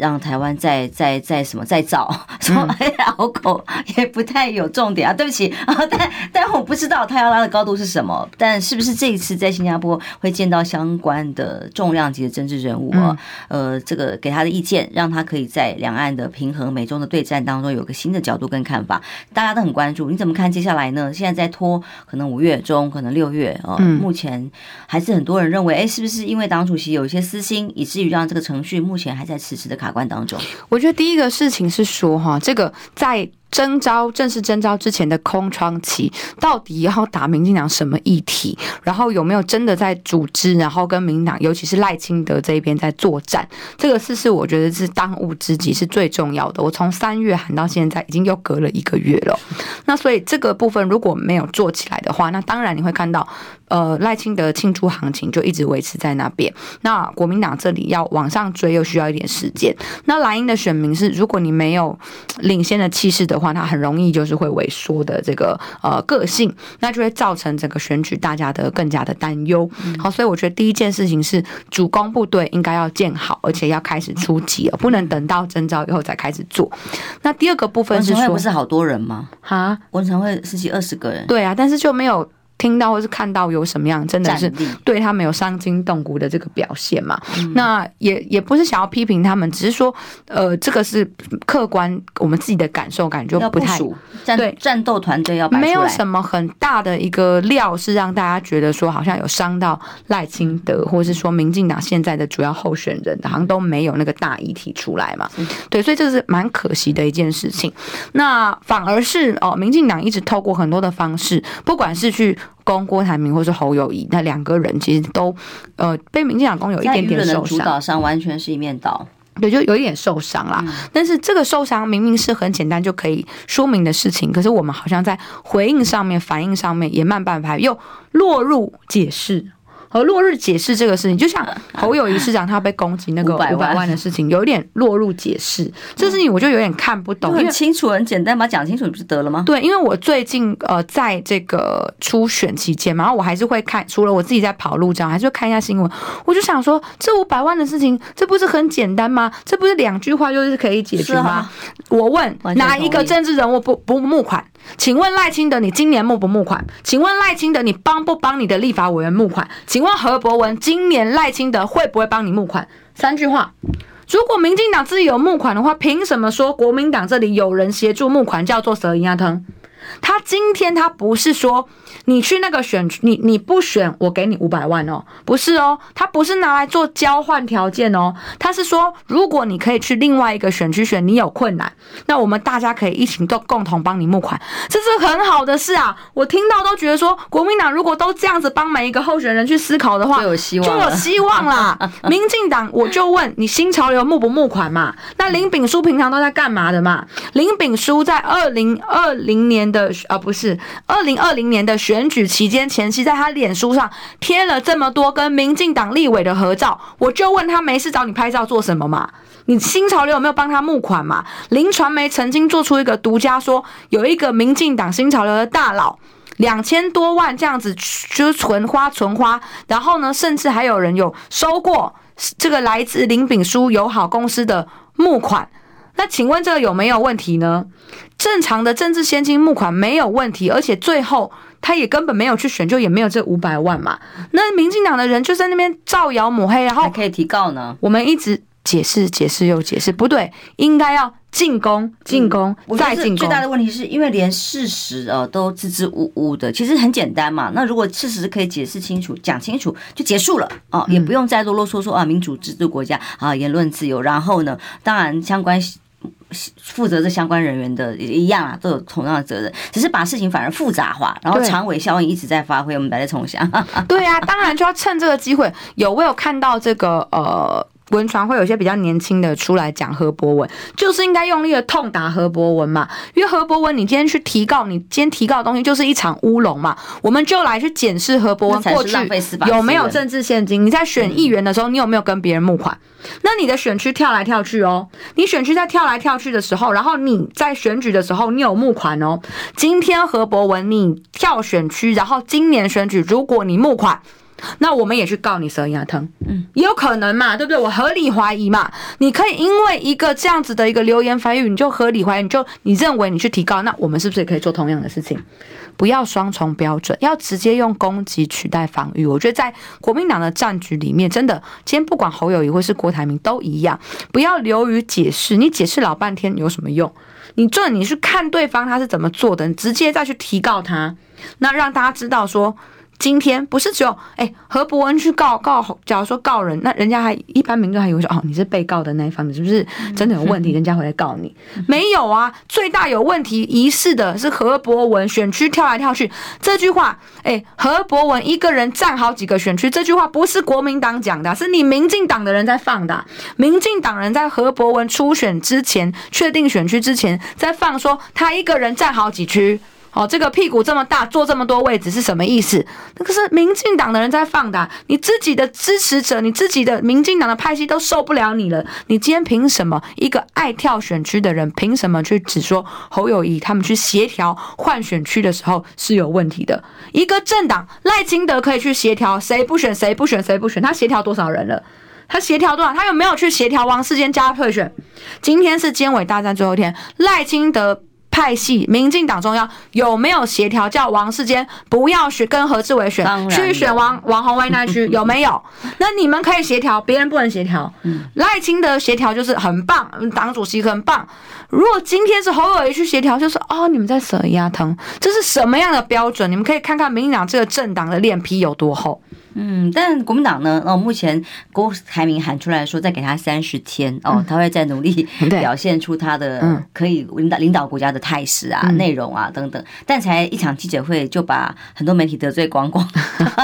让台湾再再再什么再造，说绕口也不太有重点啊，对不起啊，但但我不知道他要拉的高度是什么，但是不是这一次在新加坡会见到相关的重量级的政治人物啊？呃，这个给他的意见，让他可以在两岸的平衡、美中的对战当中有个新的角度跟看法，大家都很关注。你怎么看接下来呢？现在在拖，可能五月中，可能六月啊，目前还是很多人认为，哎，是不是因为党主席有一些私心，以至于让这个程序目前还在迟迟的卡关当中，我觉得第一个事情是说哈，这个在。征召正式征召之前的空窗期，到底要打民进党什么议题？然后有没有真的在组织？然后跟民党，尤其是赖清德这一边在作战？这个事是我觉得是当务之急，是最重要的。我从三月喊到现在，已经又隔了一个月了。那所以这个部分如果没有做起来的话，那当然你会看到，呃，赖清德庆祝行情就一直维持在那边。那国民党这里要往上追，又需要一点时间。那蓝营的选民是，如果你没有领先的气势的。话，它很容易就是会萎缩的这个呃个性，那就会造成整个选举大家的更加的担忧。好，所以我觉得第一件事情是主攻部队应该要建好，而且要开始出击了，不能等到征召以后才开始做。那第二个部分是说，不是好多人吗？哈，文成会十几二十个人，对啊，但是就没有。听到或是看到有什么样，真的是对他们有伤筋动骨的这个表现嘛？那也也不是想要批评他们，只是说，呃，这个是客观，我们自己的感受感觉不太对。战斗团队要没有什么很大的一个料，是让大家觉得说好像有伤到赖清德，或是说民进党现在的主要候选人，好像都没有那个大议题出来嘛？对，所以这是蛮可惜的一件事情。那反而是哦，民进党一直透过很多的方式，不管是去。攻郭台铭或是侯友谊，那两个人其实都呃被民进党攻有一点点受伤，主导上完全是一面倒，对，就有一点受伤啦。嗯、但是这个受伤明明是很简单就可以说明的事情，可是我们好像在回应上面、反应上面也慢半拍，又落入解释。和落日解释这个事情，就像侯友谊市长他被攻击那个五百万的事情，有一点落入解释。这事情我就有点看不懂，因为很清楚、很简单，把讲清楚不就得了吗？对，因为我最近呃，在这个初选期间嘛，然后我还是会看，除了我自己在跑路这样，还是会看一下新闻。我就想说，这五百万的事情，这不是很简单吗？这不是两句话就是可以解决吗？我问哪一个政治人物不不募款？请问赖清德，你今年募不募款？请问赖清德，你帮不帮你的立法委员募款？请问何伯文，今年赖清德会不会帮你募款？三句话。如果民进党自己有募款的话，凭什么说国民党这里有人协助募款叫做蛇一样疼？他今天他不是说你去那个选区，你你不选我给你五百万哦，不是哦，他不是拿来做交换条件哦，他是说如果你可以去另外一个选区选，你有困难，那我们大家可以一起都共同帮你募款，这是很好的事啊！我听到都觉得说，国民党如果都这样子帮每一个候选人去思考的话，就有希望，就有希望啦。民进党我就问你，新潮流募不募款嘛？那林炳书平常都在干嘛的嘛？林炳书在二零二零年的。的啊，不是二零二零年的选举期间前夕，在他脸书上贴了这么多跟民进党立委的合照，我就问他没事找你拍照做什么嘛？你新潮流有没有帮他募款嘛？林传媒曾经做出一个独家说，有一个民进党新潮流的大佬两千多万这样子就是存花存花，然后呢，甚至还有人有收过这个来自林炳书友好公司的募款。那请问这个有没有问题呢？正常的政治现金募款没有问题，而且最后他也根本没有去选，就也没有这五百万嘛。那民进党的人就在那边造谣抹黑，然后还可以提告呢。我们一直解释解释又解释，不对，应该要进攻进攻再进攻。最大的问题是因为连事实呃都支支吾吾的，其实很简单嘛。那如果事实可以解释清楚、讲清楚，就结束了哦，也不用再啰啰嗦嗦啊，民主制度国家啊，言论自由。然后呢，当然相关。负责这相关人员的一样啊，都有同样的责任，只是把事情反而复杂化，然后长尾效应一直在发挥，我们来再重想。对啊，当然就要趁这个机会。有我有看到这个呃。文传会有些比较年轻的出来讲何博文，就是应该用力的痛打何博文嘛。因为何博文，你今天去提告，你今天提告的东西就是一场乌龙嘛。我们就来去检视何博文过去有没有政治献金。你在选议员的时候，你有没有跟别人募款？那你的选区跳来跳去哦，你选区在跳来跳去的时候，然后你在选举的时候，你有募款哦。今天何博文你跳选区，然后今年选举如果你募款。那我们也去告你蛇牙疼，嗯，也有可能嘛，对不对？我合理怀疑嘛，你可以因为一个这样子的一个流言蜚语，你就合理怀疑，你就你认为你去提高，那我们是不是也可以做同样的事情？不要双重标准，要直接用攻击取代防御。我觉得在国民党的战局里面，真的，今天不管侯友谊或是郭台铭都一样，不要流于解释，你解释老半天有什么用？你做你去看对方他是怎么做的，你直接再去提告他，那让大家知道说。今天不是只有哎何博文去告告，假如说告人，那人家还一般民众还以为说哦，你是被告的那一方，你是不是真的有问题？人家回来告你？没有啊，最大有问题疑似的是何博文选区跳来跳去这句话，哎何博文一个人占好几个选区，这句话不是国民党讲的，是你民进党的人在放的。民进党人在何博文初选之前确定选区之前在放说他一个人占好几区。哦，这个屁股这么大，坐这么多位置是什么意思？那个是民进党的人在放的，你自己的支持者，你自己的民进党的派系都受不了你了。你今天凭什么一个爱跳选区的人，凭什么去指说侯友宜他们去协调换选区的时候是有问题的？一个政党赖清德可以去协调谁不选谁不选谁不选，他协调多少人了？他协调多少？他有没有去协调王世坚加退选？今天是监委大战最后一天，赖清德。派系，民进党中央有没有协调叫王世坚不要选跟何志伟选，去选王王宏威那区有没有？那你们可以协调，别人不能协调。赖清德协调就是很棒，党主席很棒。如果今天是侯友宜去协调，就是哦，你们在蛇牙疼，这是什么样的标准？你们可以看看民进党这个政党的脸皮有多厚。嗯，但国民党呢？哦，目前郭台铭喊出来说，再给他三十天哦，他会再努力 表现出他的可以领导领导国家的态势啊、内容啊等等。但才一场记者会，就把很多媒体得罪光光，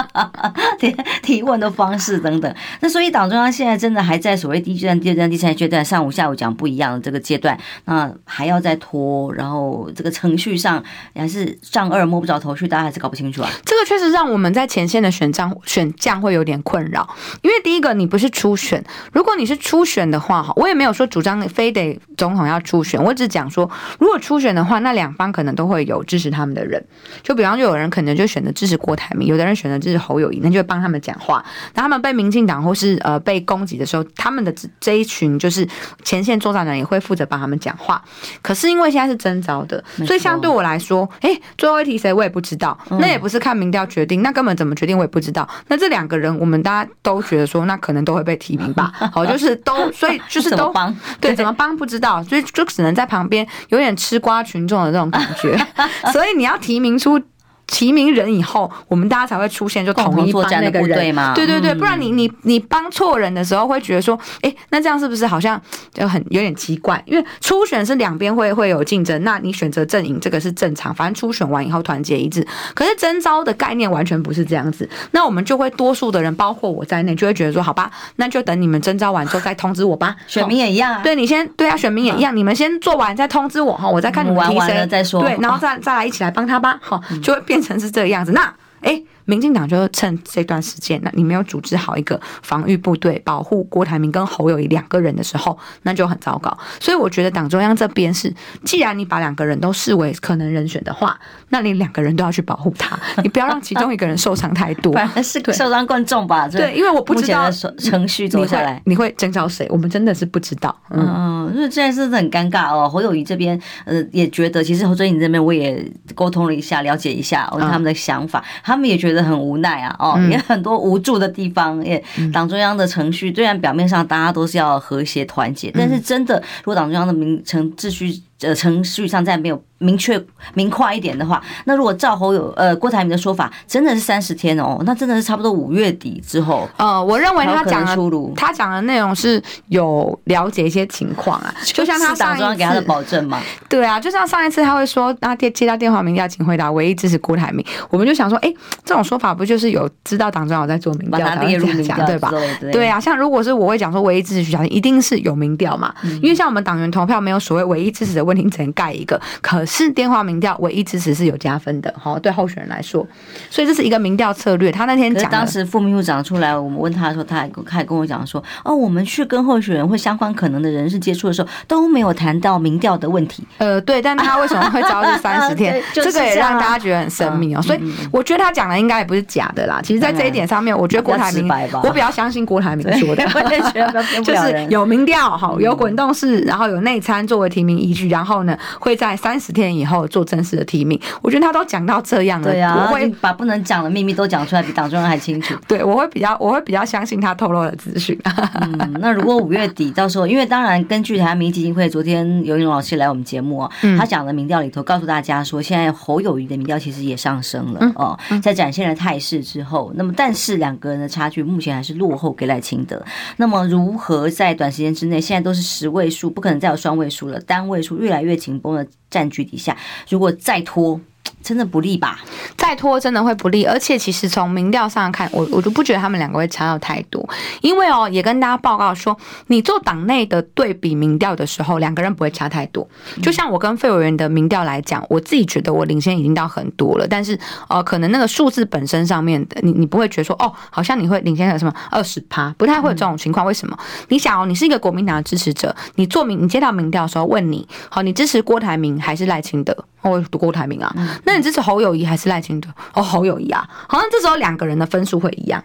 提提问的方式等等。那所以党中央现在真的还在所谓第一阶段、第二阶段、第三阶段，上午下午讲不一样的这个阶段，那还要再拖，然后这个程序上还是丈二摸不着头绪，大家还是搞不清楚啊。这个确实让我们在前线的选战。选将会有点困扰，因为第一个你不是初选，如果你是初选的话，哈，我也没有说主张非得总统要初选，我只讲说，如果初选的话，那两方可能都会有支持他们的人，就比方就有人可能就选择支持郭台铭，有的人选择支持侯友谊，那就会帮他们讲话。那他们被民进党或是呃被攻击的时候，他们的这一群就是前线作战的人也会负责帮他们讲话。可是因为现在是征召的，所以相对我来说，哎，最后一题谁我也不知道，那也不是看民调决定，那根本怎么决定我也不知道。那这两个人，我们大家都觉得说，那可能都会被提名吧？好，就是都，所以 就是都帮，对，怎么帮不知道，所以就只能在旁边有点吃瓜群众的这种感觉。所以你要提名出。提名人以后，我们大家才会出现就统一帮那个人嘛。对对对，不然你你你帮错人的时候，会觉得说，哎，那这样是不是好像就很有点奇怪？因为初选是两边会会有竞争，那你选择阵营这个是正常，反正初选完以后团结一致。可是征招的概念完全不是这样子，那我们就会多数的人，包括我在内，就会觉得说，好吧，那就等你们征招完之后再通知我吧。选民也一样啊，对你先对啊，选民也一样，你们先做完再通知我哈，我再看你们提谁再说，对，然后再再来一起来帮他吧，好，就会变。变成是这个样子，那诶。民进党就趁这段时间，那你没有组织好一个防御部队，保护郭台铭跟侯友谊两个人的时候，那就很糟糕。所以我觉得党中央这边是，既然你把两个人都视为可能人选的话，那你两个人都要去保护他，你不要让其中一个人受伤太多，是受伤更重吧？对，因为我不知道程序走下来，你会征召谁？我们真的是不知道。嗯，因为这件事很尴尬哦。侯友谊这边呃也觉得，其实侯尊颖这边我也沟通了一下，了解一下他们的想法，他们也觉得很无奈啊。哦，也很多无助的地方，也党中央的程序，虽然表面上大家都是要和谐团结，但是真的，如果党中央的名程秩序呃程序上再没有明确明快一点的话，那如果赵侯有呃郭台铭的说法，真的是三十天哦，那真的是差不多五月底之后。呃，我认为他讲的他讲的内容是有了解一些情况啊，就像他上一次给他的保证嘛。对啊，就像上一次他会说，那接接到电话民调，请回答唯一支持郭台铭，我们就想说，哎，这种说法不就是有知道党中央在做民调，把他列入民调对吧？对，对啊，像如果是我会讲说唯一支持徐小一定是有民调嘛，嗯、因为像我们党员投票没有所谓唯一支持的问题，只能盖一个。可是电话民调唯一支持是有加分的，哈，对候选人来说，所以这是一个民调策略。他那天讲，当时副秘书长出来，我们问他说，他还他还跟我讲说，哦，我们去跟候选人或相关可能的人士接触的时候，都没有谈到民调的问题。呃，对，但他为什么会招致三十天？就是、这，个也让大家觉得很神秘哦。所以我觉得他讲的应该也不是假的啦。其实，在这一点上面，我觉得郭台铭，我比较相信郭台铭说的，就是有民调，哈，有滚动式，然后有内参作为提名依据，然后呢，会在三十天以后做正式的提名。我觉得他都讲到这样了，对啊，我会把不能讲的秘密都讲出来，比党中央还清楚。对，我会比较，我会比较相信他透露的资讯。嗯，那如果五月底到时候，因为当然根据台湾民意基金会昨天尤云龙老师来我们节目啊，他讲的民调里头告诉大家说，现在侯友谊的民调其实也上升了哦，在展现了态势之后，那么但是两个人的差距目前还是落后给赖清德。那么如何在短时间之内，现在都是十位数，不可能再有双位数了，单位数越来越紧绷的战局底下，如果再拖。真的不利吧？再拖真的会不利，而且其实从民调上看，我我就不觉得他们两个会差到太多，因为哦，也跟大家报告说，你做党内的对比民调的时候，两个人不会差太多。就像我跟费委员的民调来讲，我自己觉得我领先已经到很多了，但是呃，可能那个数字本身上面的，你你不会觉得说哦，好像你会领先了什么二十趴，不太会有这种情况。为什么？你想哦，你是一个国民党的支持者，你做民，你接到民调的时候问你，好，你支持郭台铭还是赖清德？哦，郭台铭啊，那你支持侯友谊还是赖清德？哦，侯友谊啊，好像这时候两个人的分数会一样。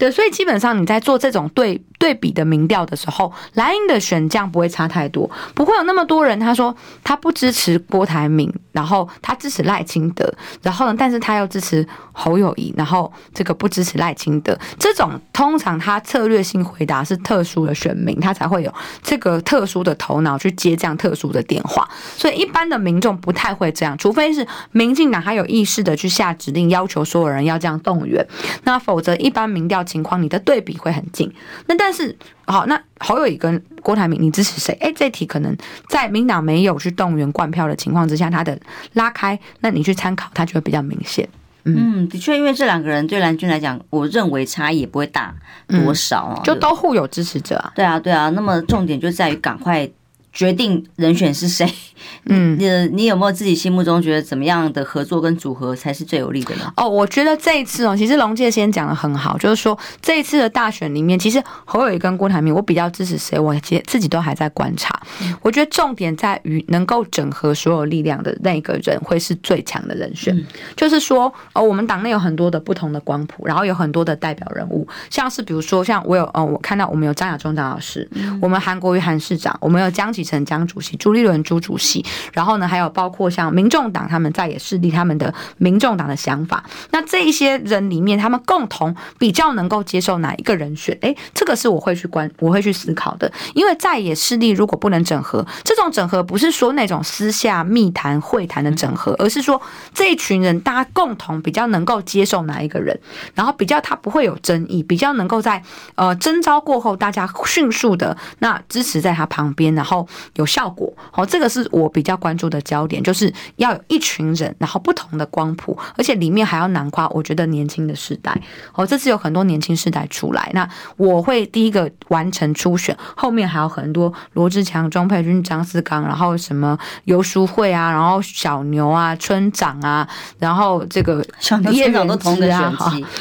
对，所以基本上你在做这种对对比的民调的时候，蓝营的选将不会差太多，不会有那么多人他说他不支持郭台铭，然后他支持赖清德，然后呢，但是他又支持侯友谊，然后这个不支持赖清德。这种通常他策略性回答是特殊的选民，他才会有这个特殊的头脑去接这样特殊的电话。所以一般的民众不太会这样，除非是民进党还有意识的去下指令，要求所有人要这样动员，那否则一般民调。情况，你的对比会很近。那但是，好，那侯友宜跟郭台铭，你支持谁？哎，这题可能在民党没有去动员灌票的情况之下，他的拉开，那你去参考，他就会比较明显。嗯，的确，因为这两个人对蓝军来讲，我认为差异也不会大多少，嗯，就都互有支持者啊。对啊，对啊。那么重点就在于赶快。决定人选是谁？嗯，你你有没有自己心目中觉得怎么样的合作跟组合才是最有利的呢？哦，我觉得这一次哦，其实龙介先讲的很好，就是说这一次的大选里面，其实侯友谊跟郭台铭，我比较支持谁？我其实自己都还在观察。我觉得重点在于能够整合所有力量的那个人会是最强的人选。就是说，哦，我们党内有很多的不同的光谱，然后有很多的代表人物，像是比如说，像我有，哦，我看到我们有张亚中张老师，我们韩国瑜韩市长，我们有江启臣江主席、朱立伦朱主席，然后呢，还有包括像民众党他们在野势力他们的民众党的想法，那这一些人里面，他们共同比较能够接受哪一个人选？诶，这个是我会去关，我会去思考的。因为在野势力如果不能整合，这种整合不是说那种私下密谈会谈的整合，而是说这一群人大家共同比较能够接受哪一个人，然后比较他不会有争议，比较能够在呃征召过后大家迅速的那支持在他旁边，然后有效果，好，这个是我比较关注的焦点，就是要有一群人，然后不同的光谱，而且里面还要囊括，我觉得年轻的世代，哦，这次有很多年轻世代出来，那我会第一个完成初选，后面还有很多罗志强、钟佩君、张思刚，然后什么游淑慧啊，然后小牛啊、村长啊，然后这个叶元之啊，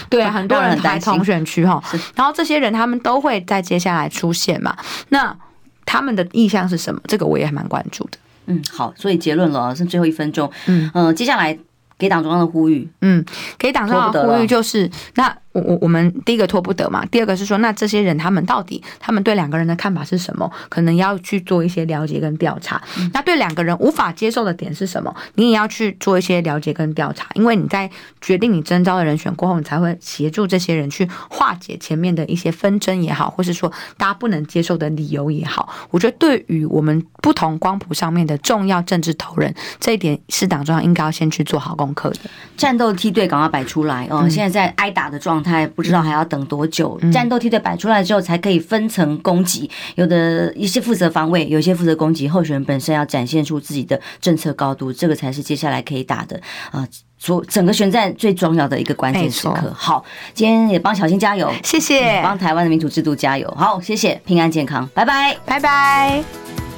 对，很多人在同选区哈，然后这些人他们都会在接下来出现嘛，那。他们的意向是什么？这个我也还蛮关注的。嗯，好，所以结论了，剩最后一分钟。嗯接下来给党中央的呼吁，嗯，给党中央的呼吁就是，那我我我们第一个拖不得嘛，第二个是说，那这些人他们到底他们对两个人的看法是什么？可能要去做一些了解跟调查。那对两个人无法接受的点是什么？你也要去做一些了解跟调查，因为你在决定你征召的人选过后，你才会协助这些人去化解前面的一些纷争也好，或是说大家不能接受的理由也好。我觉得对于我们不同光谱上面的重要政治头人，这一点是党中央应该要先去做好功课的。战斗梯队赶快摆出来哦！现在在挨打的状态，不知道还要等多久。战斗梯队摆出来之后，才可以分层攻击。有的一些负责防卫，有些负责攻击。候选人本身要展现出自己的政策高度，这个才是接下来可以打的啊！所整个选战最重要的一个关键时刻。好，今天也帮小新加油，谢谢，帮台湾的民主制度加油。好，谢谢，平安健康，拜拜，拜拜。